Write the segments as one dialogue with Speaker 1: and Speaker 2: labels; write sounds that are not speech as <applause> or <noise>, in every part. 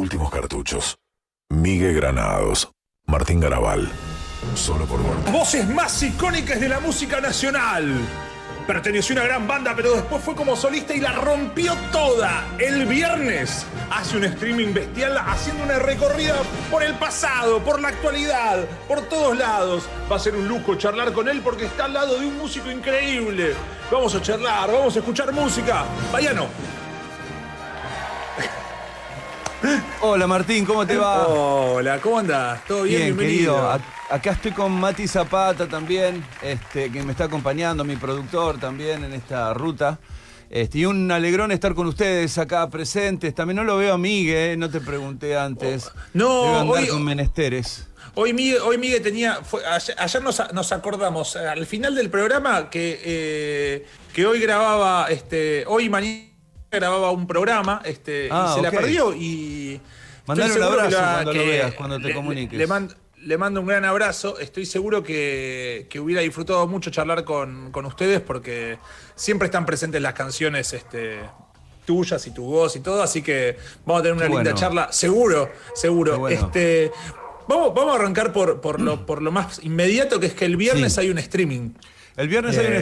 Speaker 1: Últimos cartuchos. Miguel Granados. Martín Garabal. Solo por gol.
Speaker 2: Voces más icónicas de la música nacional. Perteneció a una gran banda, pero después fue como solista y la rompió toda. El viernes hace un streaming bestial haciendo una recorrida por el pasado, por la actualidad, por todos lados. Va a ser un lujo charlar con él porque está al lado de un músico increíble. Vamos a charlar, vamos a escuchar música. Vayano.
Speaker 3: Hola Martín, ¿cómo te va?
Speaker 2: Hola, ¿cómo andas? ¿Todo bien?
Speaker 3: Bien,
Speaker 2: Bienvenido.
Speaker 3: querido. Acá estoy con Mati Zapata también, este, que me está acompañando, mi productor también en esta ruta. Este, y un alegrón estar con ustedes acá presentes. También no lo veo a Migue, no te pregunté antes.
Speaker 2: No,
Speaker 3: Debe andar
Speaker 2: hoy-
Speaker 3: con menesteres.
Speaker 2: Hoy Miguel, hoy Miguel tenía. fue- ayer ayer nos, nos acordamos, eh, al final del programa, que, eh, que hoy grababa, este, hoy mañana grababa un programa, este,
Speaker 3: Ah,
Speaker 2: y se
Speaker 3: ok.
Speaker 2: la perdió y.
Speaker 3: Mandale un abrazo
Speaker 2: la-
Speaker 3: cuando lo veas, cuando te
Speaker 2: le-
Speaker 3: comuniques.
Speaker 2: Le, mando, le mando un gran abrazo. Estoy seguro que, que hubiera disfrutado mucho charlar con, con ustedes porque siempre están presentes las canciones este, tuyas y tu voz y todo. Así que vamos a tener una
Speaker 3: Qué
Speaker 2: linda
Speaker 3: bueno.
Speaker 2: charla. Seguro, seguro.
Speaker 3: Bueno.
Speaker 2: Este, vamos, vamos a arrancar por, por, lo, por lo más inmediato, que es que el viernes
Speaker 3: Sí.
Speaker 2: hay un streaming.
Speaker 3: El viernes hay un
Speaker 2: Eh.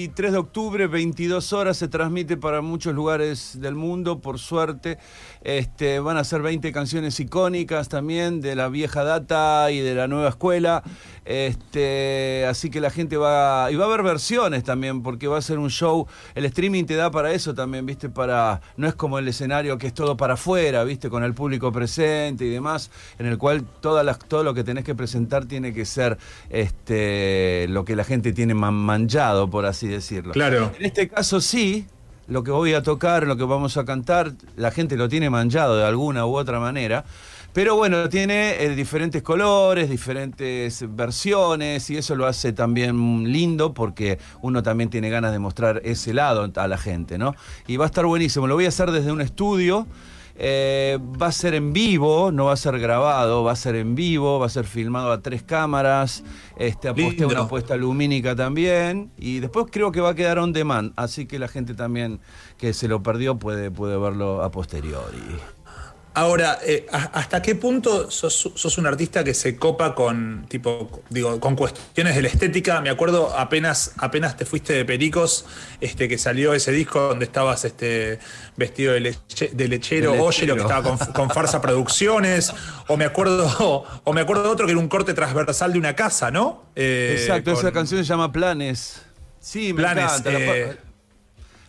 Speaker 3: Streaming, 23 de octubre, 22 horas, se transmite para muchos lugares del mundo, por suerte. Este, van a ser 20 canciones icónicas también de la vieja data y de la nueva escuela. Este, así que la gente va. Y va a haber versiones también, porque va a ser un show. El streaming te da para eso también, ¿viste? Para. No es como el escenario que es todo para afuera, ¿viste? Con el público presente y demás, en el cual todas todo lo que tenés que presentar tiene que ser este, lo que la gente tiene man- manchado, por así decirlo.
Speaker 2: Claro.
Speaker 3: En este caso sí, lo que voy a tocar, lo que vamos a cantar, la gente lo tiene manchado de alguna u otra manera. Pero bueno, tiene eh, diferentes colores, diferentes versiones y eso lo hace también lindo porque uno también tiene ganas de mostrar ese lado a la gente, ¿no? Y va a estar buenísimo. Lo voy a hacer desde un estudio. Eh, va a ser en vivo, no va a ser grabado, va a ser en vivo, va a ser filmado a tres cámaras. Este, aposté una apuesta lumínica también. Y después creo que va a quedar on demand. Así que la gente también que se lo perdió puede, puede verlo a posteriori.
Speaker 2: Ahora, eh, ¿a- ¿hasta qué punto sos, sos un artista que se copa con tipo, digo, con cuestiones de la estética? Me acuerdo apenas, apenas te fuiste de Pericos, este, que salió ese disco donde estabas este, vestido de, leche- de lechero,
Speaker 3: De
Speaker 2: oye, lo que estaba con, con Farsa Producciones, o me acuerdo, o me acuerdo de otro que era un corte transversal de una casa, ¿no? Eh,
Speaker 3: Exacto, esa canción se llama Planes. Sí, me
Speaker 2: Planes,
Speaker 3: encanta.
Speaker 2: Eh,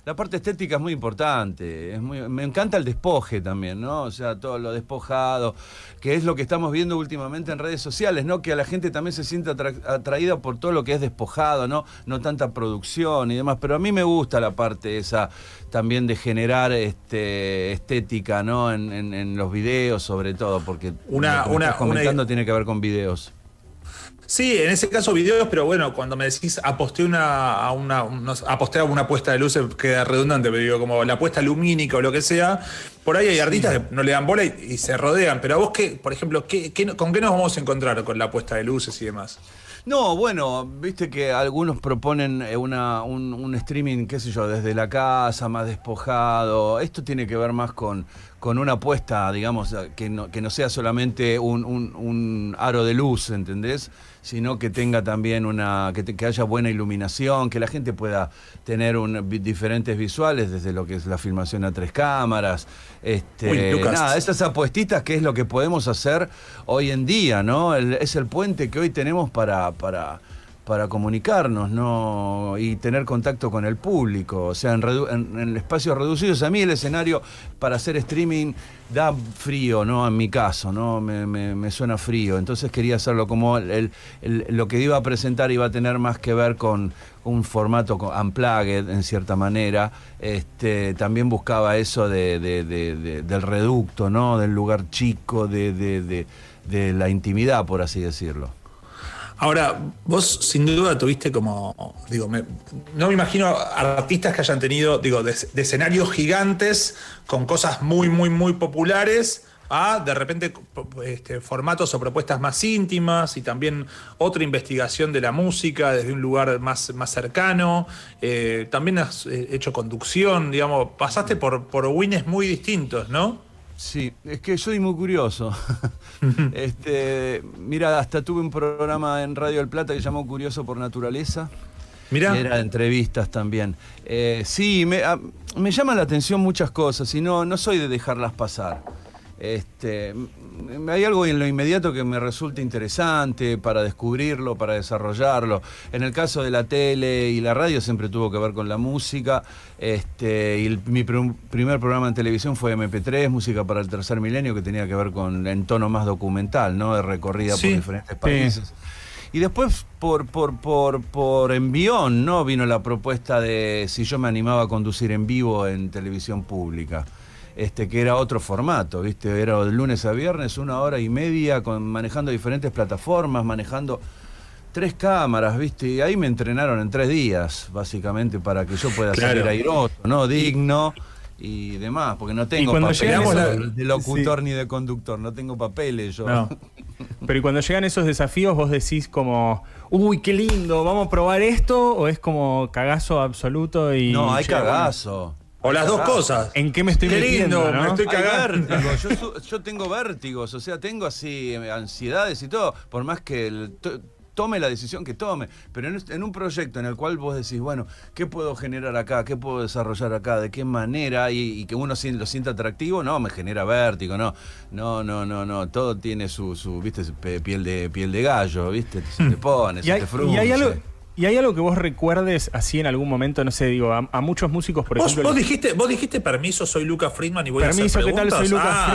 Speaker 3: la parte estética es muy importante. Es muy, me encanta el despoje también, ¿no? O sea, todo lo despojado, que es lo que estamos viendo últimamente en redes sociales, ¿no? Que a la gente también se siente atra- atraída por todo lo que es despojado, ¿no? No tanta producción y demás. Pero a mí me gusta la parte esa también de generar este, estética, ¿no? En, en- en los videos, sobre todo, porque
Speaker 2: Una-
Speaker 3: lo que
Speaker 2: una-
Speaker 3: estás comentando
Speaker 2: una-
Speaker 3: tiene que ver con videos.
Speaker 2: Sí, en ese caso videos, pero bueno, cuando me decís aposté una, a una, unos- aposté a una puesta de luces, queda redundante, pero digo, como la puesta lumínica o lo que sea, por ahí hay artistas que no le dan bola y, y se rodean, pero a vos qué, por ejemplo, ¿qué, qué- ¿con qué nos vamos a encontrar con la puesta de luces y demás?
Speaker 3: No, bueno, viste que algunos proponen eh, una, un, un streaming, qué sé yo, desde la casa, más despojado. Esto tiene que ver más con, con una apuesta, digamos, que no, que no sea solamente un, un- un aro de luz, ¿entendés? Sino que tenga también una, que, te- que haya buena iluminación, que la gente pueda tener un- diferentes visuales desde lo que es la filmación a tres cámaras. Este,
Speaker 2: Uy, Lucas.
Speaker 3: nada, esas apuestitas que es lo que podemos hacer hoy en día, ¿no? El- es el puente que hoy tenemos para, para, para comunicarnos, ¿no? Y tener contacto con el público. O sea, en, en- en espacios reducidos. A mí el escenario para hacer streaming da frío, ¿no? En mi caso, ¿no? Me, suena frío. Entonces quería hacerlo como el- lo que iba a presentar iba a tener más que ver con un formato unplugged, en cierta manera. Este, también buscaba eso de, de- de- de- del reducto, ¿no? Del lugar chico, de la intimidad, por así decirlo.
Speaker 2: Ahora, vos sin duda tuviste como, digo, me- no me imagino artistas que hayan tenido, digo, de, escenarios gigantes con cosas muy, muy, muy populares a de repente este, formatos o propuestas más íntimas y también otra investigación de la música desde un lugar más, más cercano. Eh, también has eh, hecho conducción, digamos, pasaste por, por wins muy distintos, ¿no?
Speaker 3: Sí, es que soy muy curioso. <laughs> este, mira, hasta tuve un programa en Radio del Plata que se llamó Curioso por Naturaleza.
Speaker 2: Mira.
Speaker 3: Era de entrevistas también. Eh, sí, me, a- me llaman la atención muchas cosas y no, no soy de dejarlas pasar. Este, hay algo en lo inmediato que me resulta interesante para descubrirlo, para desarrollarlo. En el caso de la tele y la radio siempre tuvo que ver con la música. Este, y el- mi pr- primer programa en televisión fue MP3, Música para el Tercer Milenio, que tenía que ver con en tono más documental, ¿no? De recorrida
Speaker 2: Sí.
Speaker 3: por diferentes países. Y después, por, por, por, por envión, ¿no? Vino la propuesta de si yo me animaba a conducir en vivo en televisión pública. Este, que era otro formato, ¿viste? Era de lunes a viernes, una hora y media, con, manejando diferentes plataformas, manejando tres cámaras, ¿viste? Y ahí me entrenaron en tres días, básicamente, para que yo pueda
Speaker 2: Claro.
Speaker 3: salir airoso, ¿no? Digno y demás, porque no tengo
Speaker 4: cuando
Speaker 3: papeles
Speaker 2: la-
Speaker 3: de locutor ni de conductor, no tengo papeles yo.
Speaker 4: No. Pero y cuando llegan esos desafíos, vos decís como, uy, qué lindo, vamos a probar esto, o es como cagazo absoluto y.
Speaker 3: No, hay
Speaker 4: che, bueno,
Speaker 3: cagazo.
Speaker 2: O las dos cosas.
Speaker 4: ¿En qué me estoy
Speaker 2: Qué
Speaker 4: metiendo?
Speaker 2: lindo,
Speaker 4: no?
Speaker 2: me estoy
Speaker 3: Hay
Speaker 2: cagando.
Speaker 3: vértigo, Yo, su- yo tengo vértigos, o sea, tengo así eh, ansiedades y todo, por más que el- tome la decisión que tome. Pero en, en un proyecto en el cual vos decís, bueno, ¿qué puedo generar acá? ¿Qué puedo desarrollar acá? ¿De qué manera? Y, y que uno lo sienta atractivo, no, me genera vértigo, no. No, no, no, no. Todo tiene su, su viste, piel de, piel de gallo, viste, se te pone,
Speaker 4: Y
Speaker 3: se
Speaker 4: hay,
Speaker 3: te
Speaker 4: y
Speaker 3: frunce.
Speaker 4: hay algo, y hay algo que vos recuerdes así en algún momento, no sé, digo, a, a muchos músicos, por
Speaker 2: ¿Vos,
Speaker 4: ejemplo.
Speaker 2: vos dijiste, vos dijiste permiso, soy Lucas Friedman y voy
Speaker 4: Permiso,
Speaker 2: a hacer
Speaker 4: ¿qué tal?
Speaker 2: preguntas.
Speaker 4: Soy Lucas
Speaker 2: ah,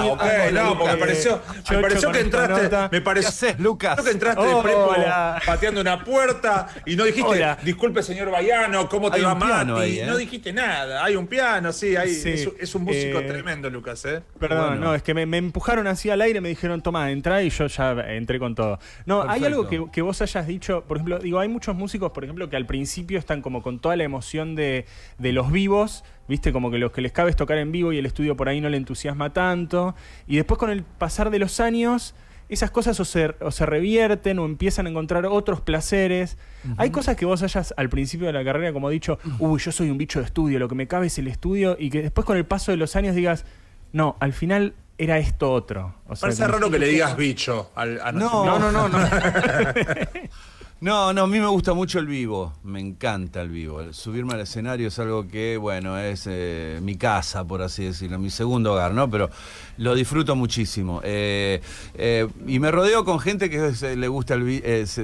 Speaker 4: Friedman.
Speaker 2: no, porque me
Speaker 4: Lucas.
Speaker 2: pareció, me pareció que entraste,
Speaker 4: nota.
Speaker 2: me pareció,
Speaker 3: ¿Qué haces, Lucas?
Speaker 2: Creo que entraste de
Speaker 4: Hola.
Speaker 2: prepo pateando una puerta y no dijiste,
Speaker 4: Hola.
Speaker 2: disculpe señor Baiano, ¿cómo te
Speaker 3: Hay
Speaker 2: va Mati?
Speaker 3: ahí, ¿eh?
Speaker 2: No dijiste nada, hay un piano, sí, hay,
Speaker 4: Sí,
Speaker 2: es, es un músico
Speaker 4: eh,
Speaker 2: tremendo, Lucas, ¿eh?
Speaker 4: Perdón,
Speaker 3: Bueno.
Speaker 4: no, es que me, me empujaron así al aire, me dijeron, toma, entra y yo ya entré con todo. No, hay algo que, que vos hayas dicho, por ejemplo, digo, hay muchos músicos, por ejemplo, que al principio están como con toda la emoción de, de los vivos, viste, como que los que les cabe es tocar en vivo y el estudio por ahí no le entusiasma tanto, y después con el pasar de los años... Esas cosas o se, o se revierten o empiezan a encontrar otros placeres. Hay cosas que vos hayas al principio de la carrera como dicho, uy, yo soy un bicho de estudio, lo que me cabe es el estudio, y que después con el paso de los años digas, no, al final era esto otro. O sea,
Speaker 2: Parece raro que le digas bicho al, a
Speaker 3: No.
Speaker 4: No, no, no, no. <laughs> <laughs>
Speaker 3: No, no, a mí me gusta mucho el vivo, me encanta el vivo. El subirme al escenario es algo que, bueno, es eh, mi casa, por así decirlo, mi segundo hogar, ¿no? Pero lo disfruto muchísimo. Eh, eh, y me rodeo con gente que le gusta el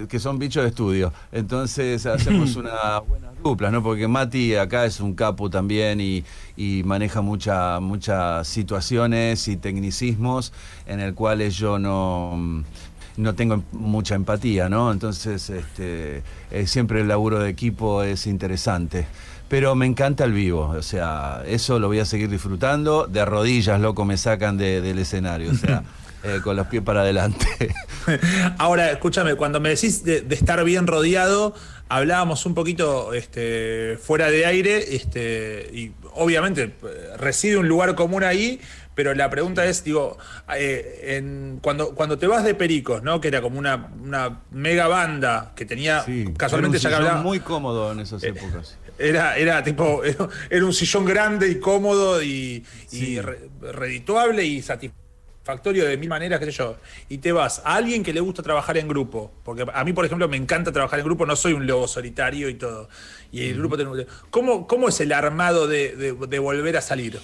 Speaker 3: que son bichos de estudio. Entonces hacemos <laughs> una buena dupla, ¿no? Porque Mati acá es un capo también y, y maneja mucha, muchas situaciones y tecnicismos en el cuales yo no no tengo mucha empatía, ¿no? Entonces, este, eh, siempre el laburo de equipo es interesante. Pero me encanta el vivo, o sea, eso lo voy a seguir disfrutando. De rodillas, loco, me sacan de- del escenario, o sea, <laughs> eh, con los pies para adelante. <laughs>
Speaker 2: Ahora, escúchame, cuando me decís de, de estar bien rodeado, hablábamos un poquito este, fuera de aire, este, y obviamente eh, reside un lugar común ahí, pero la pregunta es, digo, eh, en- cuando, cuando te vas de Pericos, ¿no? Que era como una, una mega banda que tenía casualmente ya
Speaker 3: era un sillón
Speaker 2: hablaba.
Speaker 3: muy cómodo en esas épocas.
Speaker 2: Era, era tipo, era, <laughs> era un sillón grande y cómodo y, y re- redituable y satisfactorio de mil maneras, qué sé yo. Y te vas a alguien que le gusta trabajar en grupo. Porque a mí, por ejemplo, me encanta trabajar en grupo, no soy un lobo solitario y todo. Y el grupo tiene- ¿Cómo, ¿Cómo es el armado de, de- de volver a salir?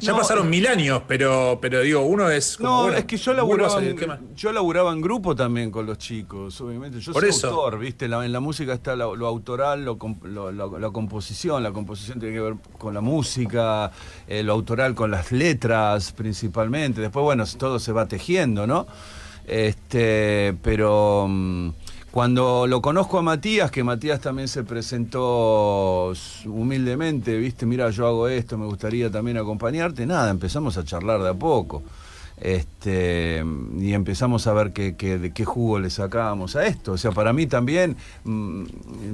Speaker 2: Ya
Speaker 3: No,
Speaker 2: pasaron mil años, pero, pero digo, uno es como,
Speaker 3: No,
Speaker 2: bueno,
Speaker 3: es que yo laburaba, en, yo laburaba en grupo también con los chicos, obviamente. Yo
Speaker 2: Por
Speaker 3: soy
Speaker 2: eso.
Speaker 3: autor, ¿viste? La- en la música está lo, lo autoral, lo, comp- lo- lo- la composición. La composición tiene que ver con la música, eh, lo autoral con las letras principalmente. Después, bueno, todo se va tejiendo, ¿no? Este, pero mm, cuando lo conozco a Matías, que Matías también se presentó humildemente, viste, mira, yo hago esto, me gustaría también acompañarte, nada, empezamos a charlar de a poco. Este, y empezamos a ver qué, de qué jugo le sacábamos a esto. O sea, para mí también mm,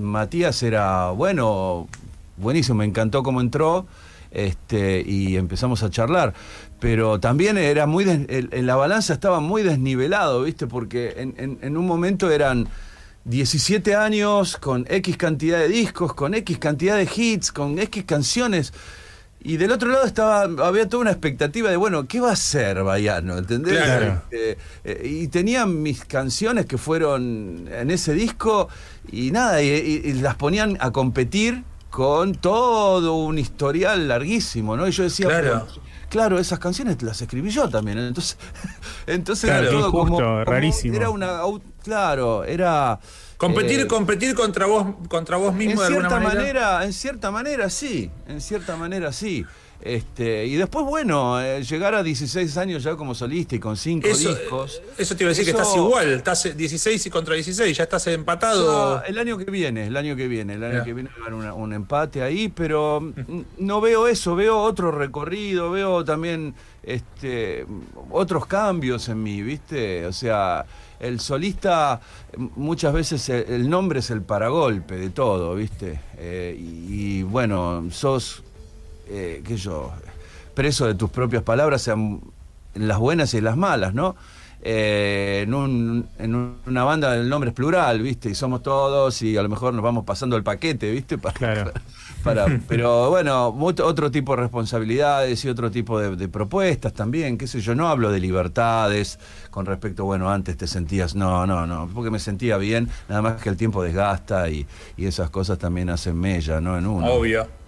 Speaker 3: Matías era, bueno, buenísimo, me encantó cómo entró este, y empezamos a charlar. Pero también era muy des- en la balanza estaba muy desnivelado, ¿viste? Porque en, en- en un momento eran 17 años con X cantidad de discos, con X cantidad de hits, con X canciones. Y del otro lado estaba, había toda una expectativa de, bueno, ¿qué va a ser Baiano? ¿Entendés?
Speaker 4: Claro.
Speaker 3: Este, eh, y tenía mis canciones que fueron en ese disco y nada, y, y- y las ponían a competir con todo un historial larguísimo, ¿no? Y yo decía,
Speaker 2: Claro.
Speaker 3: claro, esas canciones las escribí yo también. Entonces, <laughs> entonces
Speaker 4: Claro,
Speaker 3: era todo
Speaker 4: injusto,
Speaker 3: como-
Speaker 4: rarísimo.
Speaker 3: Era una, claro, era...
Speaker 2: Competir,
Speaker 3: eh,
Speaker 2: competir contra vos, contra vos
Speaker 3: en
Speaker 2: mismo de alguna
Speaker 3: cierta
Speaker 2: manera.
Speaker 3: manera, en cierta manera sí, en cierta manera sí. Este, y después, bueno, eh, llegar a 16 años ya como solista y con cinco
Speaker 2: Eso,
Speaker 3: discos.
Speaker 2: eso te iba a decir que estás igual, estás 16 y contra 16, ya estás empatado.
Speaker 3: El año que viene, el año que viene, el año que viene va a haber una- un empate ahí, pero mm, no veo eso, veo otro recorrido, veo también este, otros cambios en mí, ¿viste? O sea, el solista m- muchas veces el, el nombre es el paragolpe de todo, ¿viste? Eh, y, y, bueno, sos, eh, qué yo, preso de tus propias palabras, sean las buenas y en las malas, ¿no? Eh, en, un- en un- una banda el nombre es plural, ¿viste? Y somos todos y a lo mejor nos vamos pasando el paquete, ¿viste? <laughs> Para,
Speaker 4: Claro.
Speaker 3: para- <laughs> pero bueno, otro tipo de responsabilidades y otro tipo de, de propuestas también, qué sé yo, no hablo de libertades con respecto, bueno, antes te sentías, no, no, no, porque me sentía bien, nada más que el tiempo desgasta y, y esas cosas también hacen mella, ¿no? En uno.
Speaker 2: Obvio.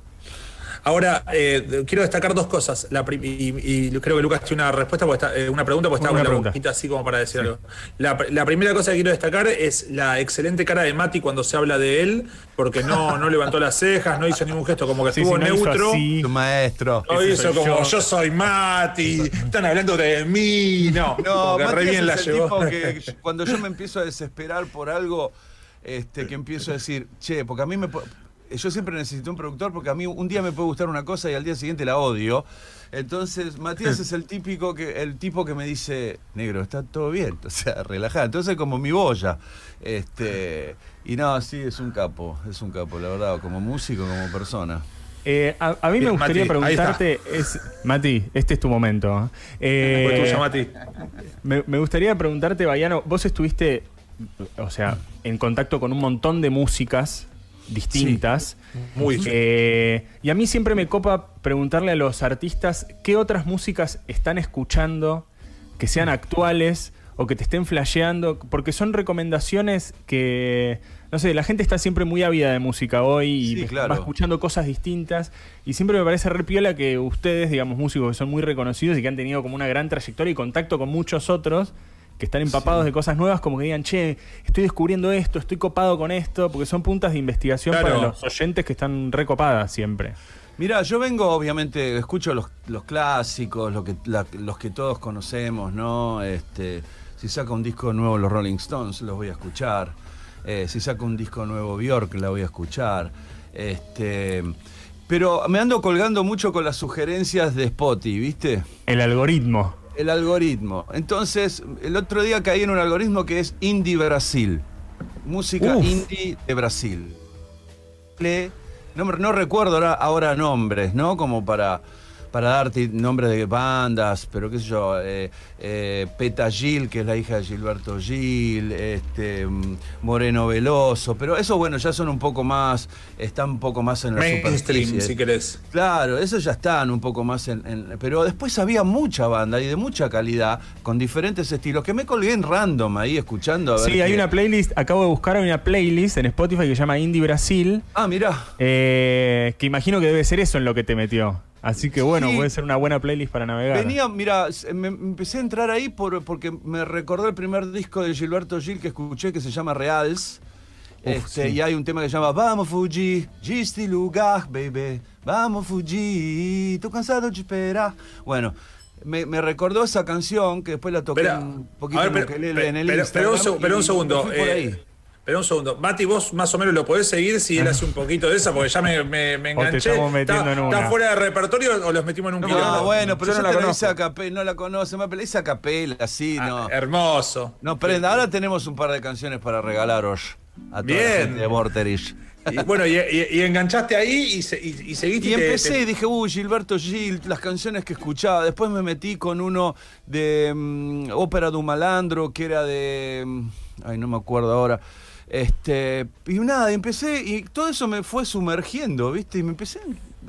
Speaker 2: Ahora, eh, quiero destacar dos cosas. La y, y creo que Lucas tiene una respuesta, está- eh, una pregunta, porque está
Speaker 4: Una
Speaker 2: con la boquita así como para decir algo. La, pr- la primera cosa que quiero destacar es la excelente cara de Mati cuando se habla de él, porque no, no levantó las cejas, no hizo ningún gesto, como que
Speaker 4: Sí,
Speaker 2: estuvo
Speaker 4: sí, no
Speaker 2: neutro.
Speaker 4: así.
Speaker 3: Tu maestro.
Speaker 2: No hizo como
Speaker 4: yo.
Speaker 2: yo. soy Mati, están hablando de mí. No,
Speaker 3: No,
Speaker 2: como que re bien la
Speaker 3: el
Speaker 2: llevó.
Speaker 3: tipo que <laughs> cuando yo me empiezo a desesperar por algo, este, que empiezo a decir, che, porque a mí me... Yo siempre necesito un productor porque a mí un día me puede gustar una cosa y al día siguiente la odio. Entonces, Matías es el típico que, el tipo que me dice, negro, está todo bien, <laughs> o sea, relajado. Entonces como mi boya. Este, y no, sí, es un capo, es un capo, la verdad, como músico, como persona.
Speaker 4: Eh, a, a mí me
Speaker 2: Bien,
Speaker 4: gustaría
Speaker 2: Mati,
Speaker 4: preguntarte, es, Mati, este es tu momento. ¿eh? Eh,
Speaker 2: tuya, Mati.
Speaker 4: me, me gustaría preguntarte, Bayano, vos estuviste, o sea, en contacto con un montón de músicas distintas.
Speaker 2: Muy
Speaker 4: Eh, y a mí siempre me copa preguntarle a los artistas qué otras músicas están escuchando, que sean actuales o que te estén flasheando, porque son recomendaciones que, no sé, la gente está siempre muy ávida de música hoy y
Speaker 3: Sí, claro.
Speaker 4: va escuchando cosas distintas. Y siempre me parece re piola que ustedes, digamos, músicos que son muy reconocidos y que han tenido como una gran trayectoria y contacto con muchos otros, que están empapados de cosas nuevas, como que digan, che, estoy descubriendo esto, estoy copado con esto, porque son puntas de investigación
Speaker 2: Claro.
Speaker 4: para los oyentes que están recopadas siempre.
Speaker 3: Mira, yo vengo, obviamente, escucho los, los clásicos, lo que, la- los que todos conocemos, ¿no? Este, si saca un disco nuevo los Rolling Stones, los voy a escuchar. Eh, si saca un disco nuevo Bjork, la voy a escuchar. Este, pero me ando colgando mucho con las sugerencias de Spotify, ¿viste?
Speaker 4: El algoritmo.
Speaker 3: El algoritmo. Entonces, el otro día caí en un algoritmo que es Indie Brasil. Música
Speaker 4: Uf.
Speaker 3: indie de Brasil. No, no recuerdo ahora, ahora nombres, ¿no? Como para, para darte nombres de bandas, pero qué sé yo, eh, eh, Peta Gil, que es la hija de Gilberto Gil, este, mm, Moreno Veloso, pero eso, bueno, ya son un poco más, están un poco más en la
Speaker 2: Mainstream,
Speaker 3: superficie.
Speaker 2: si querés.
Speaker 3: Claro, esos ya están un poco más en, en- Pero después había mucha banda y de mucha calidad, con diferentes estilos, que me colgué en random ahí escuchando. A ver
Speaker 4: Sí, hay una playlist, acabo de buscar, hay una playlist en Spotify que se llama Indie Brasil,
Speaker 3: Ah, mirá.
Speaker 4: eh, que imagino que debe ser eso en lo que te metió. Así que bueno,
Speaker 3: Sí.
Speaker 4: puede ser una buena playlist para navegar.
Speaker 3: Venía, mira, me, empecé a entrar ahí por, porque me recordó el primer disco de Gilberto Gil que escuché que se llama Reals. Este,
Speaker 4: sí.
Speaker 3: Y hay un tema que se llama Vamos fugir, este lugar, baby. Vamos fugir, tô cansado de esperar. Bueno, me, me recordó esa canción que después la toqué un poquito
Speaker 2: ver,
Speaker 3: en
Speaker 2: pero,
Speaker 3: ukelele
Speaker 2: pero-
Speaker 3: en el
Speaker 2: pero- pero un,
Speaker 3: Instagram
Speaker 2: seg- pero un
Speaker 3: y- y
Speaker 2: segundo. eh. Pero un segundo. Mati, vos más o menos lo podés seguir si él hace un poquito de esa, porque ya me, me, me
Speaker 4: O te
Speaker 2: enganché.
Speaker 4: estamos metiendo
Speaker 2: ¿Está,
Speaker 4: en
Speaker 2: está
Speaker 4: una.
Speaker 2: fuera de repertorio o los metimos en un
Speaker 3: No,
Speaker 2: quilombo?
Speaker 3: bueno, pero
Speaker 2: Yo
Speaker 3: yo,
Speaker 2: no la
Speaker 3: te hice a capela, no la conoce, me hice a capela, así,
Speaker 2: Ah,
Speaker 3: no.
Speaker 2: hermoso.
Speaker 3: No, prenda, ahora tenemos un par de canciones para regalaros a toda la
Speaker 2: Bien.
Speaker 3: gente de Morterish.
Speaker 2: Y, bueno, y, y- y enganchaste ahí y, se- y- y seguiste.
Speaker 3: Y
Speaker 2: te-
Speaker 3: empecé
Speaker 2: te-
Speaker 3: y dije, uy, Gilberto Gil, las canciones que escuchaba. Después me metí con uno de mm, Ópera de un Malandro, que era de. mm, ay, no me acuerdo ahora. Este, y nada, empecé, y todo eso me fue sumergiendo, ¿viste? Y me empecé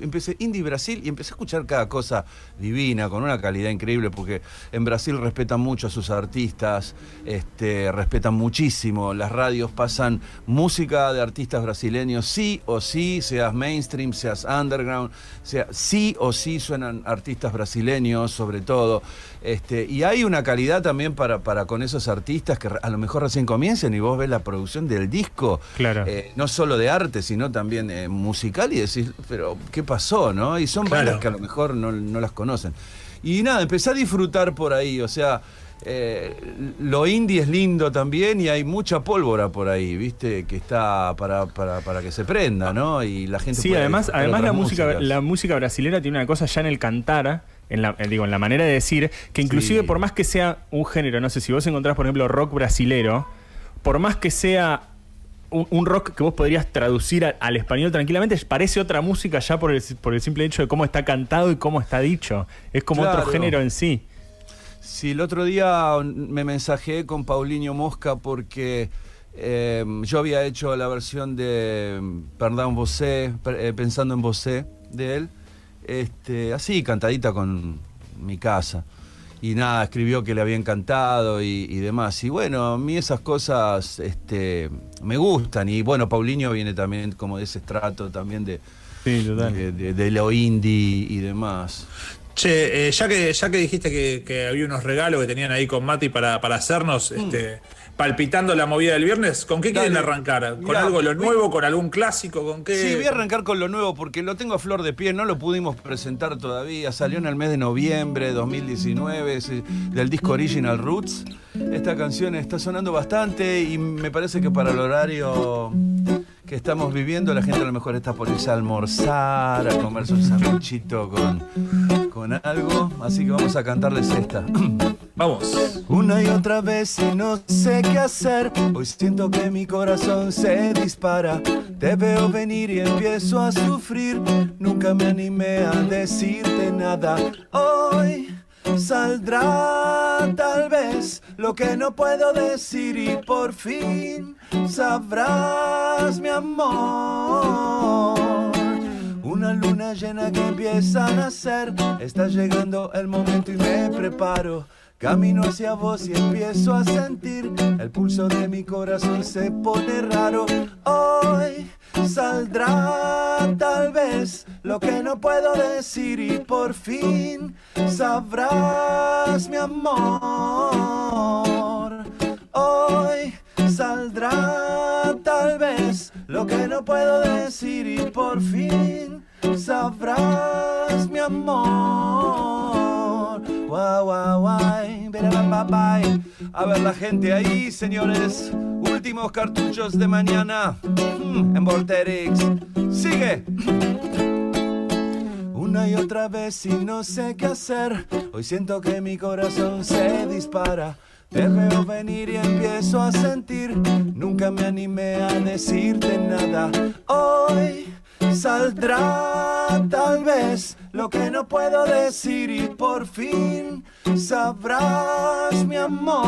Speaker 3: empecé Indie Brasil y empecé a escuchar cada cosa divina, con una calidad increíble, porque en Brasil respetan mucho a sus artistas, este, respetan muchísimo. Las radios pasan música de artistas brasileños, sí o sí, seas mainstream, seas underground, sea, sí o sí suenan artistas brasileños, sobre todo. Este, y hay una calidad también para, para con esos artistas que a lo mejor recién comiencen y vos ves la producción del disco,
Speaker 4: Claro.
Speaker 3: eh, no solo de arte, sino también eh, musical y decís, pero ¿qué pasó? ¿no? Y son
Speaker 2: Claro.
Speaker 3: bandas que a lo mejor no, no las conocen. Y nada, empecé a disfrutar por ahí, o sea, eh, lo indie es lindo también y hay mucha pólvora por ahí, ¿viste? Que está para, para, para que se prenda, ¿no? Y la gente
Speaker 4: Sí,
Speaker 3: puede
Speaker 4: además, además la música,
Speaker 3: músicas.
Speaker 4: la música brasilera tiene una cosa ya en el cantar, en la, eh, digo, en la manera de decir, que inclusive
Speaker 3: Sí.
Speaker 4: por más que sea un género, no sé, si vos encontrás, por ejemplo, rock brasilero, por más que sea un, un rock que vos podrías traducir a- al español tranquilamente, parece otra música ya por el, por el simple hecho de cómo está cantado y cómo está dicho. Es como
Speaker 3: Claro.
Speaker 4: otro género en sí.
Speaker 3: Sí, el otro día me mensajé con Paulinho Mosca porque eh, yo había hecho la versión de Perdón Vosé, eh, pensando en Vosé, de él, este, así, cantadita con mi casa. Y nada, escribió que le había encantado y, y demás. Y bueno, a mí esas cosas este, me gustan. Y bueno, Paulinho viene también como de ese estrato también de,
Speaker 4: Sí, total.
Speaker 3: de, de- de lo indie y demás.
Speaker 2: Che, eh, ya, que, ya que dijiste que, que había unos regalos que tenían ahí con Mati para, para hacernos, este, palpitando la movida del viernes, ¿con qué quieren arrancar? ¿Con
Speaker 3: Mirá,
Speaker 2: algo lo nuevo, con algún clásico? ¿Con qué?
Speaker 3: Sí, voy a arrancar con lo nuevo porque lo tengo a flor de pie, no lo pudimos presentar todavía. Salió en el mes de noviembre de 2019 es, eh, del disco Original Roots. Esta canción está sonando bastante y me parece que para el horario que estamos viviendo la gente a lo mejor está por irse a almorzar, a comerse un sanguchito con, con algo. Así que vamos a cantarles esta. <clears throat>
Speaker 2: Vamos.
Speaker 3: Una y otra vez y no sé qué hacer. Hoy siento que mi corazón se dispara. Te veo venir y empiezo a sufrir. Nunca me animé a decirte nada. Hoy saldrá tal vez lo que no puedo decir y por fin sabrás mi amor. Una luna llena que empieza a nacer. Está llegando el momento y me preparo. Camino hacia vos y empiezo a sentir el pulso de mi corazón se pone raro. Hoy saldrá tal vez lo que no puedo decir y por fin sabrás mi amor. Hoy saldrá tal vez lo que no puedo decir y por fin sabrás mi amor. Guau, guau, guay, berabababay. A ver la gente ahí, señores. Últimos cartuchos de mañana mm, en Vorterix. Sigue. Una y otra vez y no sé qué hacer. Hoy siento que mi corazón se dispara. Te veo venir y empiezo a sentir. Nunca me animé a decirte nada. Hoy saldrá tal vez lo que no puedo decir y por fin sabrás mi amor.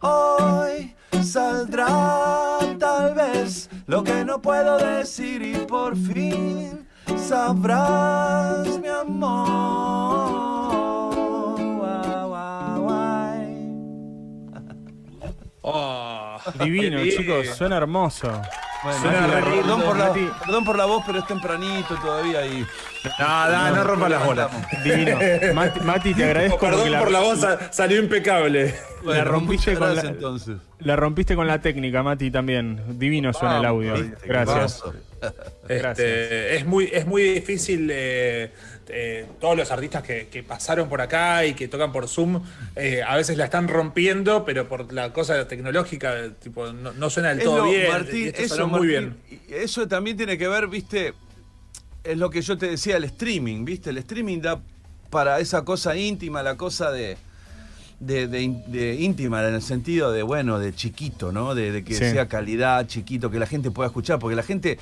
Speaker 3: Hoy saldrá tal vez lo que no puedo decir y por fin sabrás mi amor. Guau.
Speaker 2: Oh,
Speaker 4: Divino, chicos, suena hermoso.
Speaker 3: Bueno,
Speaker 2: Suena re
Speaker 3: perdón,
Speaker 2: lindo,
Speaker 3: por la,
Speaker 4: Mati.
Speaker 3: perdón por la voz, pero es tempranito todavía y.
Speaker 2: No, no, no rompa las bolas.
Speaker 4: Divino. Mati, Mati, te <laughs> agradezco
Speaker 2: Perdón
Speaker 4: porque la,
Speaker 2: por la voz, sa- salió impecable.
Speaker 4: la rompiste con
Speaker 3: gracias,
Speaker 4: la,
Speaker 3: entonces.
Speaker 4: la rompiste con la técnica, Mati, también. Divino suena el audio.
Speaker 3: Viste,
Speaker 4: Gracias.
Speaker 3: paso.
Speaker 4: Gracias.
Speaker 2: Este, es, muy, es muy difícil. eh, eh, todos los artistas que, que pasaron por acá y que tocan por Zoom, eh, a veces la están rompiendo, pero por la cosa tecnológica, tipo, no, no suena del
Speaker 3: Es
Speaker 2: todo
Speaker 3: lo-
Speaker 2: bien.
Speaker 3: Martín,
Speaker 2: esto
Speaker 3: eso,
Speaker 2: sonó muy
Speaker 3: Martín,
Speaker 2: bien.
Speaker 3: Eso también tiene que ver, viste, es lo que yo te decía, el streaming, viste, el streaming da para esa cosa íntima, la cosa de, de, de in- de íntima, en el sentido de, bueno, de chiquito, ¿no? De, de que
Speaker 4: Sí.
Speaker 3: sea calidad, chiquito, que la gente pueda escuchar, porque la gente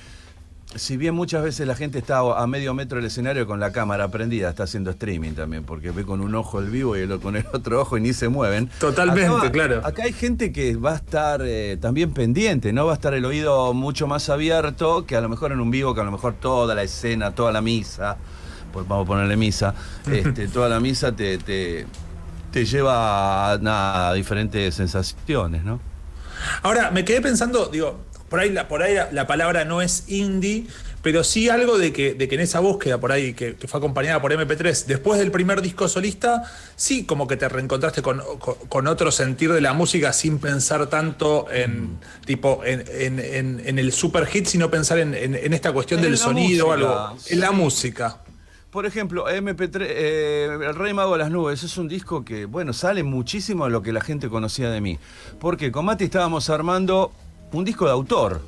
Speaker 3: si bien muchas veces la gente está a medio metro del escenario con la cámara prendida, está haciendo streaming también, porque ve con un ojo el vivo y el, con el otro ojo y ni se mueven.
Speaker 2: Totalmente,
Speaker 3: Acá
Speaker 2: claro.
Speaker 3: Acá hay gente que va a estar eh, también pendiente, ¿no? Va a estar el oído mucho más abierto que a lo mejor en un vivo, que a lo mejor toda la escena, toda la misa, pues vamos a ponerle misa, <laughs> este, toda la misa te, te, te lleva a diferentes sensaciones, ¿no?
Speaker 2: Ahora, me quedé pensando, digo, por ahí la, por ahí la, la palabra no es indie, pero sí algo de que, de que en esa búsqueda por ahí, que, que fue acompañada por MP3, después del primer disco solista, sí como que te reencontraste con, con, con otro sentir de la música sin pensar tanto en tipo en, en- en- en el super hit, sino pensar en, esta cuestión del sonido o algo. En la música.
Speaker 3: Por ejemplo, MP3, eh, El Rey Mago de las Nubes, es un disco que, bueno, sale muchísimo de lo que la gente conocía de mí. Porque con Mati estábamos armando un disco de autor,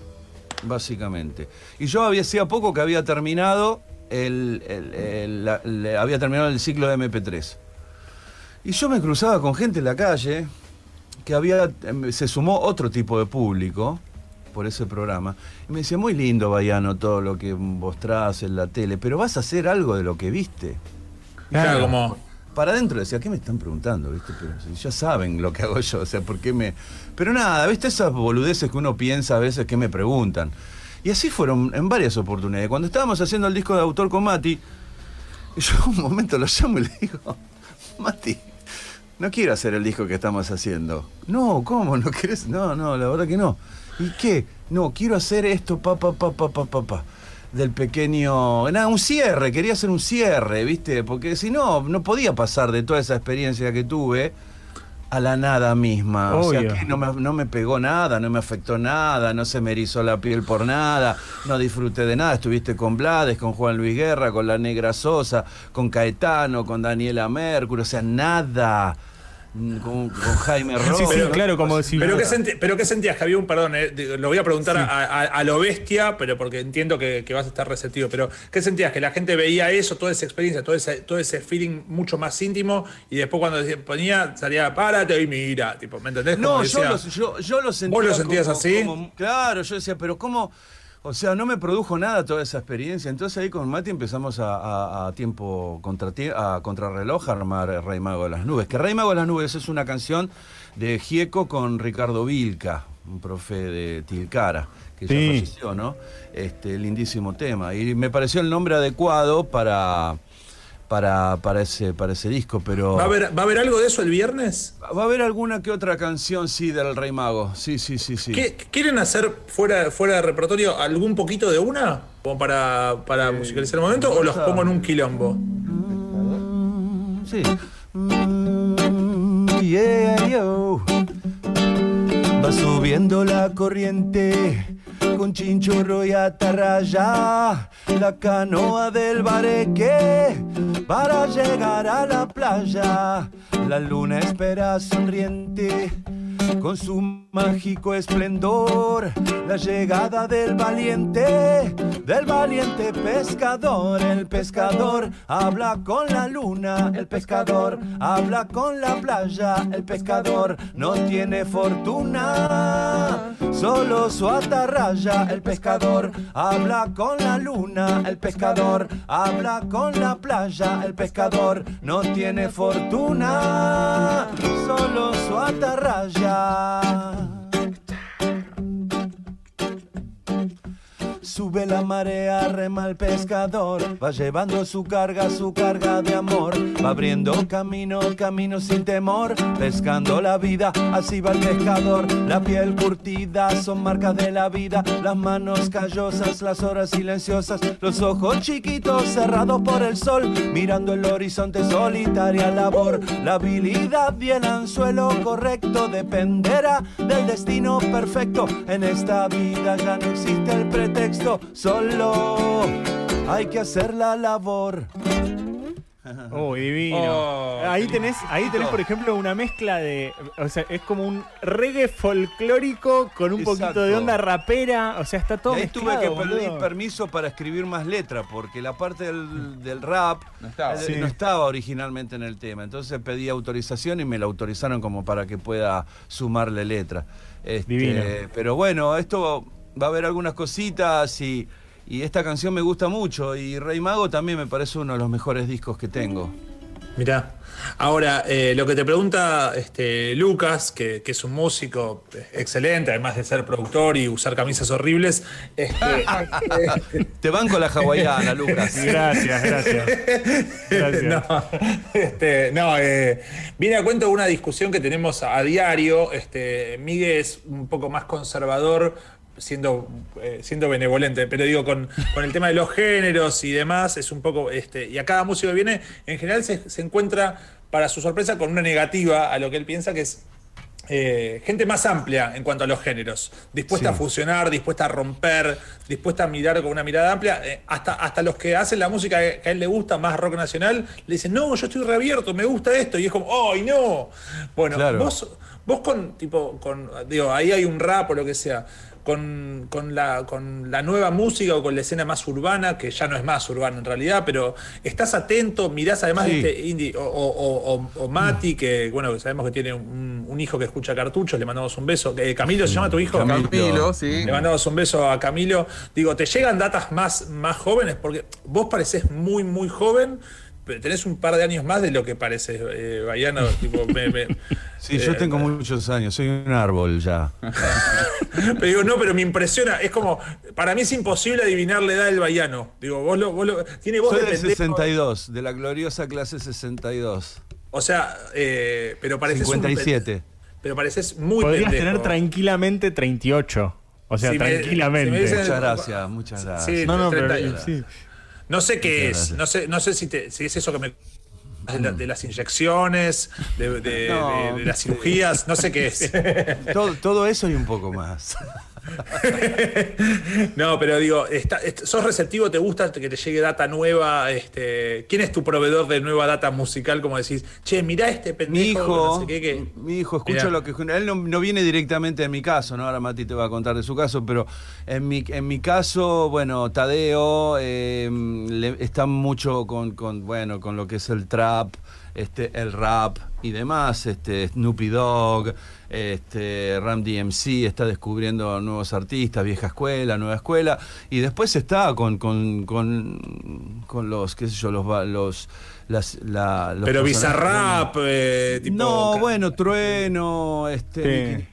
Speaker 3: básicamente. Y yo había hacía poco que había terminado el, el- el- la- le- había terminado el ciclo de MP3. Y yo me cruzaba con gente en la calle que había, em, se sumó otro tipo de público por ese programa. Y me decía, muy lindo, Bayano, todo lo que mostrás en la tele, pero vas a hacer algo de lo que viste.
Speaker 2: Claro, como.
Speaker 3: Para adentro decía, ¿qué me están preguntando? ¿Viste? Ya saben lo que <laughs> hago yo, o sea, ¿por qué me...? Pero nada, ¿viste? Esas boludeces que uno piensa a veces que me preguntan. Y así fueron en varias oportunidades. Cuando estábamos haciendo el disco de autor con Mati, <laughs> yo un momento lo llamo y le digo, <laughs> Mati, no quiero hacer el disco que estamos haciendo. No, ¿cómo? ¿No querés? No, no, la verdad que no. ¿Y qué? No, quiero hacer esto, pa, pa, pa, pa, pa, pa, pa. Del pequeño. Nada, un cierre, quería hacer un cierre, ¿viste? Porque si no, no podía pasar de toda esa experiencia que tuve a la nada misma. O sea, que no me, no me pegó nada, no me afectó nada, no se me erizó la piel por nada, no disfruté de nada. Estuviste con Blades, con Juan Luis Guerra, con la Negra Sosa, con Caetano, con Daniela Mercury, o sea, nada. Con, con Jaime Ross.
Speaker 4: Sí, sí, claro, como si.
Speaker 2: ¿Pero qué, senti- pero qué sentías, que había un perdón? eh, lo voy a preguntar a, a- a lo bestia, pero porque entiendo que, que vas a estar receptivo. Pero ¿qué sentías? Que la gente veía eso, toda esa experiencia, todo ese, todo ese feeling mucho más íntimo, y después cuando ponía, salía, párate y mira. Tipo, ¿Me entendés? Como
Speaker 3: No, yo
Speaker 2: decía,
Speaker 3: lo, yo, yo lo sentía.
Speaker 2: ¿Vos lo sentías
Speaker 3: como-
Speaker 2: así?
Speaker 3: como- claro, yo decía, pero ¿cómo? O sea, no me produjo nada toda esa experiencia. Entonces ahí con Mati empezamos a, a- a tiempo contra, a contrarreloj a armar Rey Mago de las Nubes. Que Rey Mago de las Nubes es una canción de Gieco con Ricardo Vilca, un profe de Tilcara, que
Speaker 4: Sí.
Speaker 3: ya falleció, ¿no? Este, lindísimo tema. Y me pareció el nombre adecuado para, para, para, ese, para ese disco, pero...
Speaker 2: ¿Va a, haber, ¿Va a haber algo de eso el viernes?
Speaker 3: Va a haber alguna que otra canción, sí, del Rey Mago. Sí, sí, sí, sí.
Speaker 2: ¿Qué- ¿Quieren hacer fuera, fuera de repertorio algún poquito de una? ¿Como para, para musicalizar el momento? ¿O los pongo en un quilombo?
Speaker 3: Mm, Sí. Mm, yeah, yo. Va subiendo la corriente con chinchorro y atarraya. La canoa del bareque para llegar a la playa. La luna espera sonriente con su mágico esplendor. La llegada del valiente, del valiente pescador. El pescador habla con la luna, el pescador habla con la playa. El pescador no tiene fortuna, solo su atarraya. El pescador habla con la luna, el pescador habla con la playa. El pescador no tiene fortuna, solo su atarraya. Ah. Sube la marea, rema el pescador, va llevando su carga, su carga de amor, va abriendo camino, camino sin temor, pescando la vida, así va el pescador, la piel curtida son marcas de la vida, las manos callosas, las horas silenciosas, los ojos chiquitos cerrados por el sol, mirando el horizonte solitaria labor, la habilidad y el anzuelo correcto dependerá del destino perfecto, en esta vida ya no existe el pretexto, solo hay que hacer la labor.
Speaker 4: Uy, divino.
Speaker 2: Oh,
Speaker 4: ahí tenés, ahí tenés, por ejemplo, una mezcla de. O sea, es como un reggae folclórico con un poquito de onda rapera. O sea, está todo
Speaker 3: Y ahí
Speaker 4: mezclado,
Speaker 3: tuve que pedir
Speaker 4: boludo.
Speaker 3: permiso para escribir más letra, porque la parte del, del rap
Speaker 5: No estaba.
Speaker 3: eh,
Speaker 4: Sí.
Speaker 3: no estaba originalmente en el tema. Entonces pedí autorización y me la autorizaron como para que pueda sumarle letra. Este,
Speaker 4: Divino.
Speaker 3: Pero bueno, esto va a haber algunas cositas y, y esta canción me gusta mucho y Rey Mago también me parece uno de los mejores discos que tengo.
Speaker 2: Mirá. Ahora, eh, lo que te pregunta este, Lucas, que, que es un músico excelente, además de ser productor y usar camisas horribles, este, <laughs>
Speaker 3: Te banco la hawaiana, Lucas. <laughs>
Speaker 4: Gracias, gracias. Gracias.
Speaker 2: no, este, no eh, viene a cuento de una discusión que tenemos a diario. Este, Miguel es un poco más conservador, siendo, eh, siendo benevolente, pero digo, con, con el tema de los géneros y demás, es un poco. Este, y a cada músico que viene, en general se, se encuentra, para su sorpresa, con una negativa a lo que él piensa que es. eh, gente más amplia en cuanto a los géneros, dispuesta
Speaker 3: Sí.
Speaker 2: a fusionar, dispuesta a romper, dispuesta a mirar con una mirada amplia, eh, hasta, hasta los que hacen la música que a él le gusta, más rock nacional, le dicen, no, yo estoy reabierto, me gusta esto, y es como, ¡ay, no! Bueno,
Speaker 3: Claro.
Speaker 2: vos, vos con, tipo, con, digo, ahí hay un rap o lo que sea, con, con la, con la nueva música o con la escena más urbana, que ya no es más urbana en realidad, pero estás atento, mirás además
Speaker 3: Sí.
Speaker 2: de este indie, o, o- o- o- o Mati, que bueno, que sabemos que tiene un, un hijo que escucha cartuchos, le mandamos un beso. Eh, Camilo, ¿se llama tu hijo?
Speaker 3: Camilo.
Speaker 5: Camilo, sí.
Speaker 2: Le mandamos un beso a Camilo. Digo, ¿te llegan datas más, más jóvenes? Porque vos parecés muy, muy joven, tenés un par de años más de lo que pareces, eh, Baiano. tipo, me- me- <laughs>
Speaker 3: Sí, yo
Speaker 2: eh,
Speaker 3: tengo muchos años, soy un árbol ya. <laughs>
Speaker 2: Pero digo, no, pero me impresiona. Es como, para mí es imposible adivinar la edad del Baiano. Digo, vos lo, vos lo- tiene voz
Speaker 3: Soy
Speaker 2: de
Speaker 3: del
Speaker 2: pendejo.
Speaker 3: 62, de la gloriosa clase 62.
Speaker 2: O sea, eh, pero pareces un pen-
Speaker 3: 57.
Speaker 2: pero pareces muy
Speaker 4: Podrías
Speaker 2: pendejo.
Speaker 4: tener tranquilamente 38. O sea,
Speaker 2: Si me-
Speaker 4: tranquilamente.
Speaker 2: si me dicen-
Speaker 3: Muchas gracias, muchas gracias.
Speaker 2: Sí,
Speaker 4: no, no,
Speaker 2: 30
Speaker 4: pero
Speaker 2: años.
Speaker 4: sí.
Speaker 2: No sé qué
Speaker 3: Muchas
Speaker 2: es,
Speaker 3: gracias.
Speaker 2: no sé, no sé si, te- si es eso que me de, la- de las inyecciones, de, de-
Speaker 3: No,
Speaker 2: de- de las cirugías, no sé qué es. <laughs>
Speaker 3: Todo, todo eso y un poco más. <laughs>
Speaker 2: no, pero digo, está- sos receptivo, te gusta que te llegue data nueva, este, ¿quién es tu proveedor de nueva data musical? Como decís, che, mirá este pendejo,
Speaker 3: Mi hijo,
Speaker 2: no sé qué, que-
Speaker 3: mi hijo escucha
Speaker 2: Mirá.
Speaker 3: lo que él no, no viene directamente en mi caso, ¿no? Ahora Mati te va a contar de su caso, pero en mi, en mi caso, bueno, Tadeo eh, le- está mucho con, con, bueno, con lo que es el trap, este, el rap y demás, este, Snoopy Dogg, este, Ram DMC está descubriendo nuevos artistas, vieja escuela, nueva escuela, y después está con, con, con, con los, qué sé yo, los, los las, la, los
Speaker 2: Pero Bizarrap, eh, tipo.
Speaker 3: no,
Speaker 2: ca-
Speaker 3: bueno, Trueno, este,
Speaker 4: Sí.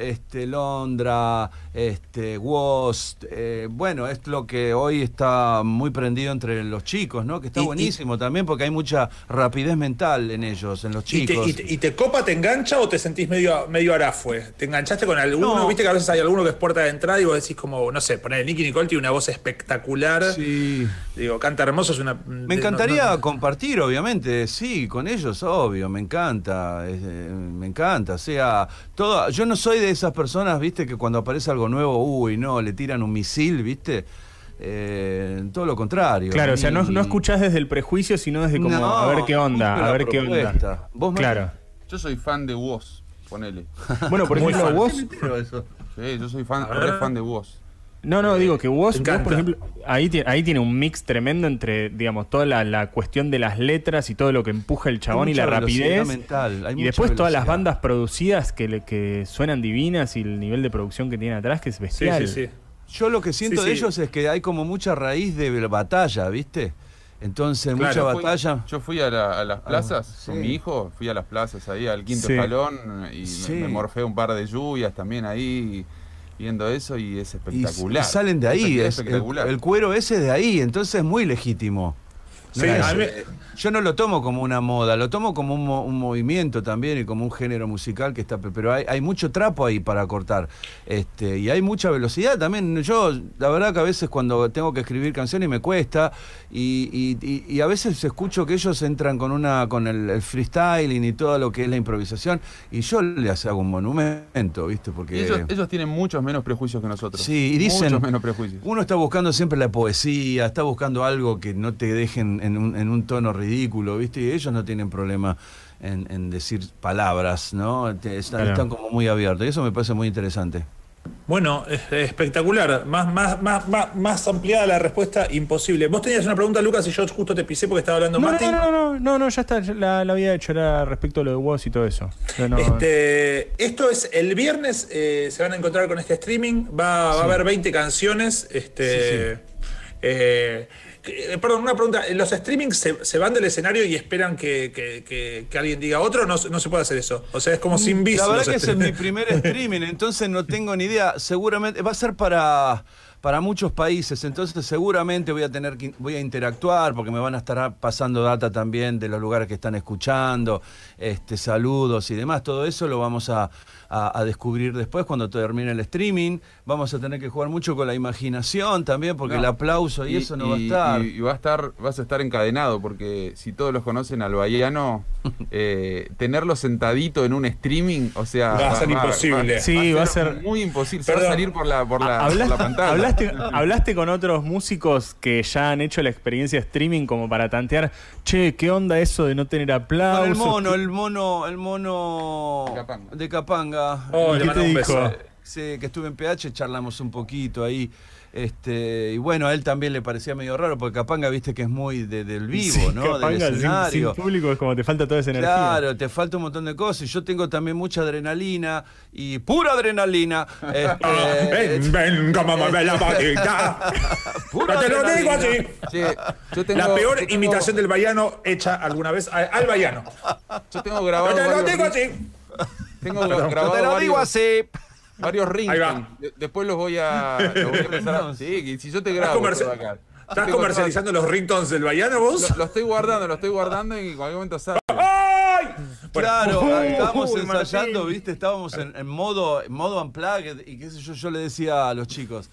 Speaker 3: Este, Londra, este, Wost, eh, bueno, es lo que hoy está muy prendido entre los chicos, ¿no? Que está
Speaker 2: Y- y-
Speaker 3: buenísimo también porque hay mucha rapidez mental en ellos, en los
Speaker 2: ¿Y te,
Speaker 3: chicos.
Speaker 2: y, te, y te copa, te engancha o te sentís medio, medio arafue? ¿Te enganchaste con alguno?
Speaker 3: No.
Speaker 2: Viste que a veces hay alguno que es puerta de entrada y vos decís como, no sé, poner Nicky Nicole tiene una voz espectacular.
Speaker 3: Sí.
Speaker 2: Digo, canta hermoso, es una.
Speaker 3: Me encantaría compartir, obviamente, sí, con ellos, obvio, me encanta, eh, me encanta, o sea, todo, yo no soy de esas personas, viste, que cuando aparece algo nuevo, uy, no, le tiran un misil, viste, Eh, todo lo contrario.
Speaker 4: Claro, o sea, no, no escuchás desde el prejuicio, sino desde como
Speaker 3: No,
Speaker 4: a ver qué onda, a ver qué onda.
Speaker 3: ¿Vos?
Speaker 4: Claro.
Speaker 5: Yo soy fan de Woz, ponele.
Speaker 4: Bueno, por ejemplo,
Speaker 3: eso.
Speaker 5: Sí, yo soy fan, re fan de Woz.
Speaker 4: No, no, digo que vos, vos, por ejemplo, ahí, ahí tiene un mix tremendo entre, digamos, toda la, la cuestión de las letras y todo lo que empuja el chabón y
Speaker 3: mucha
Speaker 4: la rapidez.
Speaker 3: mental, hay
Speaker 4: y después todas las bandas producidas que, le- que suenan divinas y el nivel de producción que tiene atrás que es
Speaker 2: Sí,
Speaker 4: bestial.
Speaker 2: sí, sí.
Speaker 3: Yo lo que siento
Speaker 2: Sí,
Speaker 3: de
Speaker 2: sí.
Speaker 3: ellos es que hay como mucha raíz de batalla, ¿viste? Entonces,
Speaker 2: Claro,
Speaker 3: mucha
Speaker 5: Yo fui-
Speaker 3: batalla.
Speaker 5: Yo fui a, la- a las plazas
Speaker 3: sí.
Speaker 5: con mi hijo, fui a las plazas ahí al quinto
Speaker 4: Sí.
Speaker 5: escalón y me-
Speaker 3: Sí.
Speaker 5: me, morfé un par de lluvias también ahí viendo eso y es espectacular.
Speaker 3: y salen de ahí,
Speaker 5: Es
Speaker 3: es- el,
Speaker 5: espectacular.
Speaker 3: el cuero ese de ahí, entonces es muy legítimo.
Speaker 2: Sí,
Speaker 3: No es-
Speaker 2: a mí-
Speaker 3: yo no lo tomo como una moda, lo tomo como un, mo- un movimiento también y como un género musical que está, pero hay, hay mucho trapo ahí para cortar, este, y hay mucha velocidad también. Yo, la verdad que a veces cuando tengo que escribir canciones me cuesta y, y- y- y a veces escucho que ellos entran con una, con el, el freestyling y todo lo que es la improvisación y yo les hago un monumento, ¿viste? Porque
Speaker 5: ellos, ellos tienen muchos menos prejuicios que nosotros.
Speaker 3: Sí, y dicen-
Speaker 5: Muchos menos prejuicios.
Speaker 3: Uno está buscando siempre la poesía, está buscando algo que no te dejen en un, en un tono ridículo, ¿viste? Y ellos no tienen problema en, en decir palabras, ¿no? Están,
Speaker 4: Claro.
Speaker 3: están como muy abiertos. Y eso me parece muy interesante.
Speaker 2: Bueno, es- espectacular. Más, más, más, más, más ampliada la respuesta, imposible. Vos tenías una pregunta, Lucas, y yo justo te pisé porque estaba hablando
Speaker 4: No,
Speaker 2: Mati.
Speaker 4: no, no, no, no, no, ya está, la, la había hecho, era respecto a lo de Woz y todo eso. No-
Speaker 2: Este, esto es el viernes, eh, se van a encontrar con este streaming, va, va a haber 20 canciones. Este, eh, que- eh, perdón, una pregunta, ¿los streamings se, se van del escenario y esperan que, que- que- que alguien diga otro? No, se- no se puede hacer eso. O sea, es como sin bis.
Speaker 3: La verdad que ese es mi primer <laughs> streaming, entonces no tengo ni idea. Seguramente va a ser para, para muchos países, entonces seguramente voy a tener que voy a interactuar porque me van a estar pasando data también de los lugares que están escuchando, este saludos y demás. Todo eso lo vamos a, a- a descubrir después cuando termine el streaming. Vamos a tener que jugar mucho con la imaginación también porque
Speaker 5: No.
Speaker 3: el aplauso y, eso no va a estar.
Speaker 5: Y, y va a estar, vas a estar encadenado, porque si todos los conocen al Bahiano, <laughs> eh, tenerlo sentadito en un streaming, o sea.
Speaker 2: Va a ser imposible.
Speaker 4: Sí, va a ser-
Speaker 5: Muy imposible. Se va a salir por la, por la, por la
Speaker 4: ¿Hablaste,
Speaker 5: pantalla.
Speaker 4: hablaste, <laughs> hablaste con otros músicos que ya han hecho la experiencia de streaming como para tantear, che, ¿qué onda eso de no tener aplausos?
Speaker 3: Con el mono, el mono, el mono
Speaker 5: De Capanga.
Speaker 3: de Capanga.
Speaker 2: Oh.
Speaker 3: Sí, que estuve en PH, charlamos un poquito ahí. Este, y bueno, a él también le parecía medio raro, porque Capanga, viste que es muy de- del vivo,
Speaker 4: Sí,
Speaker 3: ¿no?
Speaker 4: Capanga
Speaker 3: del escenario.
Speaker 4: Sin, público es como te falta toda esa energía.
Speaker 3: Claro, te falta un montón de cosas. Y yo tengo también mucha adrenalina y pura adrenalina. <laughs> Este,
Speaker 2: ven, ven, mueve la patita. <laughs>
Speaker 3: pura
Speaker 2: No te lo digo así.
Speaker 3: adrenalina.
Speaker 5: Sí, yo tengo-
Speaker 2: La peor
Speaker 5: yo tengo-
Speaker 2: imitación del Bayano hecha alguna vez al Bayano.
Speaker 5: Yo tengo
Speaker 2: No
Speaker 5: grabado.
Speaker 2: te lo digo así.
Speaker 5: Tengo
Speaker 3: No
Speaker 5: grabado
Speaker 3: te lo digo
Speaker 5: varios,
Speaker 3: así.
Speaker 5: varios
Speaker 2: Ahí
Speaker 5: ringtones.
Speaker 2: va.
Speaker 5: De- Después los voy a, los voy a <laughs> empezar a. Sí, si yo te
Speaker 2: ¿Estás,
Speaker 5: grabo.
Speaker 2: comerci-
Speaker 5: todo acá.
Speaker 2: ¿Estás comercializando los ringtones del Bayano vos?
Speaker 5: Lo, lo estoy guardando, lo estoy guardando y en cualquier momento sale.
Speaker 2: ¡Ay! Bueno,
Speaker 3: Claro, estábamos
Speaker 4: Uy,
Speaker 3: ensayando,
Speaker 4: Martín.
Speaker 3: viste, estábamos en, en modo, en modo unplugged y qué sé yo, yo le decía a los chicos,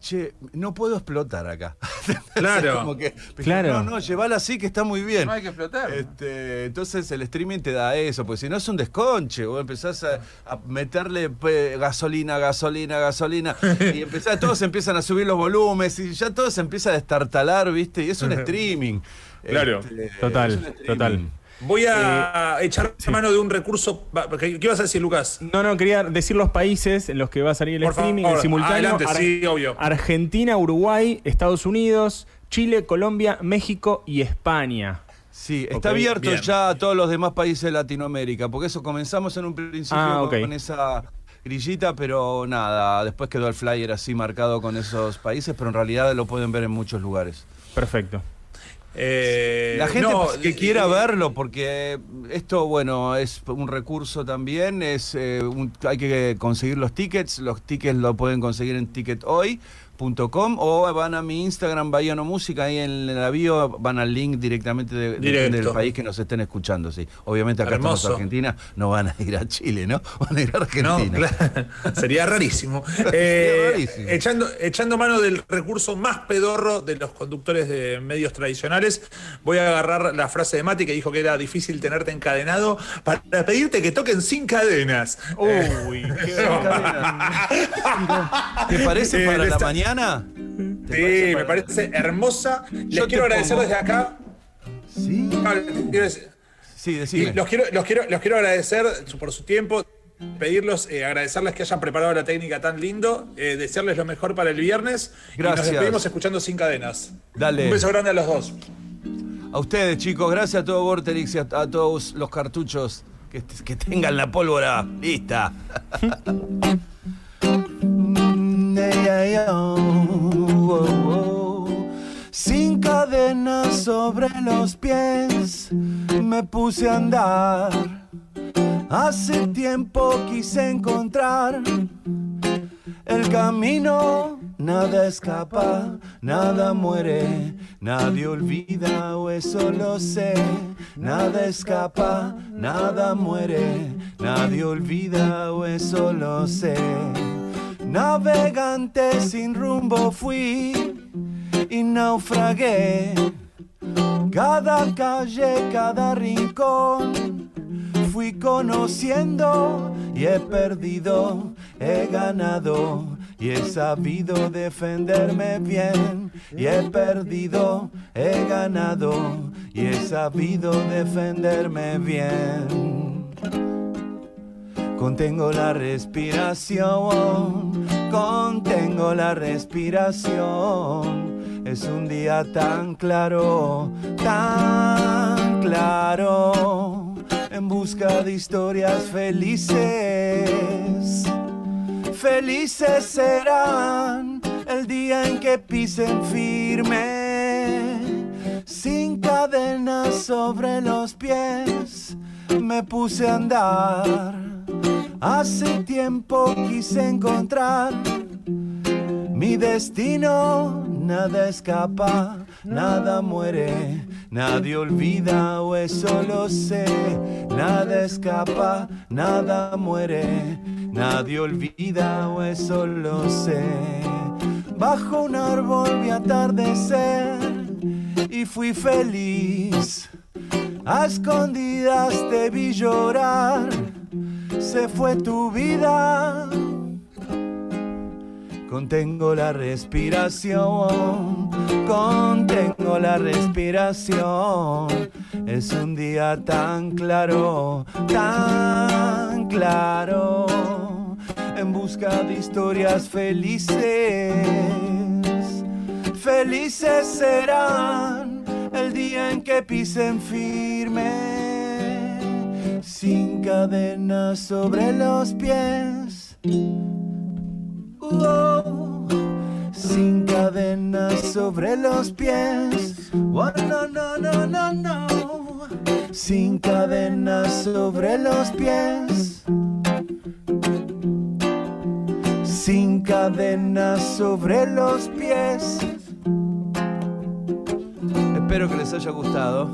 Speaker 3: che, no puedo explotar acá. <laughs>
Speaker 2: Claro.
Speaker 3: Como que,
Speaker 4: Claro.
Speaker 3: No, no, llevala así que está muy bien.
Speaker 5: No hay que explotar.
Speaker 3: Este, entonces el streaming te da eso, pues si no es un desconche, vos empezás a, a meterle pe, gasolina, gasolina, gasolina, y <laughs> empezás, todos empiezan a subir los volúmenes y ya todo se empieza a destartalar, ¿viste? Y es un <laughs> streaming.
Speaker 2: Claro.
Speaker 3: Este,
Speaker 4: Total, total.
Speaker 2: Voy a echar mano de un recurso. ¿Qué, qué ibas a decir, Lucas?
Speaker 4: No, no, quería decir los países en los que va a salir el
Speaker 2: Por
Speaker 4: streaming
Speaker 2: favor,
Speaker 4: en simultáneo.
Speaker 2: adelante, sí, obvio.
Speaker 4: Argentina, Uruguay, Estados Unidos, Chile, Colombia, México y España.
Speaker 3: Sí, está abierto
Speaker 2: bien.
Speaker 3: ya a todos los demás países de Latinoamérica, porque eso comenzamos en un principio
Speaker 4: Ah,
Speaker 3: con esa grillita, pero nada, después quedó el flyer así marcado con esos países, pero en realidad lo pueden ver en muchos lugares.
Speaker 4: Perfecto.
Speaker 2: Eh,
Speaker 3: La gente
Speaker 2: no,
Speaker 3: pues, que quiera
Speaker 2: eh,
Speaker 3: verlo, porque esto, bueno, es un recurso también, es eh, un- hay que conseguir los tickets, los tickets lo pueden conseguir en tickethoy.com o van a mi Instagram, Bahiano Música, ahí en la bio van al link directamente de- del país que nos estén escuchando, sí. Obviamente acá estamos
Speaker 2: Hermoso.
Speaker 3: en Argentina, no van a ir a Chile, ¿no? <laughs> Van a ir a
Speaker 2: No,
Speaker 3: Argentina.
Speaker 2: claro, <laughs> sería rarísimo. <laughs> Eh,
Speaker 3: rarísimo.
Speaker 2: Echando, echando mano del recurso más pedorro de los conductores de medios tradicionales, voy a agarrar la frase de Mati que dijo que era difícil tenerte encadenado para pedirte que toquen sin cadenas.
Speaker 4: Uy, qué
Speaker 3: ¿Te parece
Speaker 2: Eh,
Speaker 3: para la mañana?
Speaker 2: Sí, me parece hermosa. Les
Speaker 3: Yo
Speaker 2: quiero agradecer
Speaker 3: pongo-
Speaker 2: desde acá.
Speaker 3: Sí.
Speaker 2: Ah,
Speaker 3: Sí,
Speaker 2: Y
Speaker 3: decime.
Speaker 2: los quiero, los quiero, los quiero agradecer por su tiempo, pedirlos, eh, agradecerles que hayan preparado la técnica tan lindo, eh, desearles lo mejor para el viernes. Y
Speaker 3: Gracias.
Speaker 2: nos despedimos escuchando sin cadenas.
Speaker 3: Dale.
Speaker 2: Un beso grande a los dos.
Speaker 3: A ustedes, chicos, gracias a todo Vorterix y a, a todos los cartuchos que, que tengan la pólvora lista. <laughs> Sin cadenas sobre los pies, me puse a andar. Hace tiempo quise encontrar el camino, nada escapa, nada muere, nadie olvida, o eso lo sé. Nada escapa, nada muere, nadie olvida, o eso lo sé. Navegante sin rumbo fui y naufragué. Cada calle, cada rincón fui conociendo y he perdido, he ganado y he sabido defenderme bien y he perdido, he ganado y he sabido defenderme bien. Contengo la respiración, contengo la respiración. Es un día tan claro, tan claro, en busca de historias felices. Felices serán el día en que pisen firme, sin cadenas sobre los pies, me puse a andar. Hace tiempo quise encontrar mi destino, nada escapa, nada muere, nadie olvida o eso lo sé, nada escapa, nada muere, nadie olvida o eso lo sé. Bajo un árbol vi atardecer y fui feliz. A escondidas te vi llorar, se fue tu vida. Contengo la respiración, contengo la respiración. Es un día tan claro, tan claro, en busca de historias felices. Felices serán el día en que pisen firme, sin cadenas sobre los pies. Oh, sin cadenas sobre los pies. Oh, no, no, no, no, no. Sin cadenas sobre los pies. Sin cadenas sobre los pies. Espero que les haya gustado.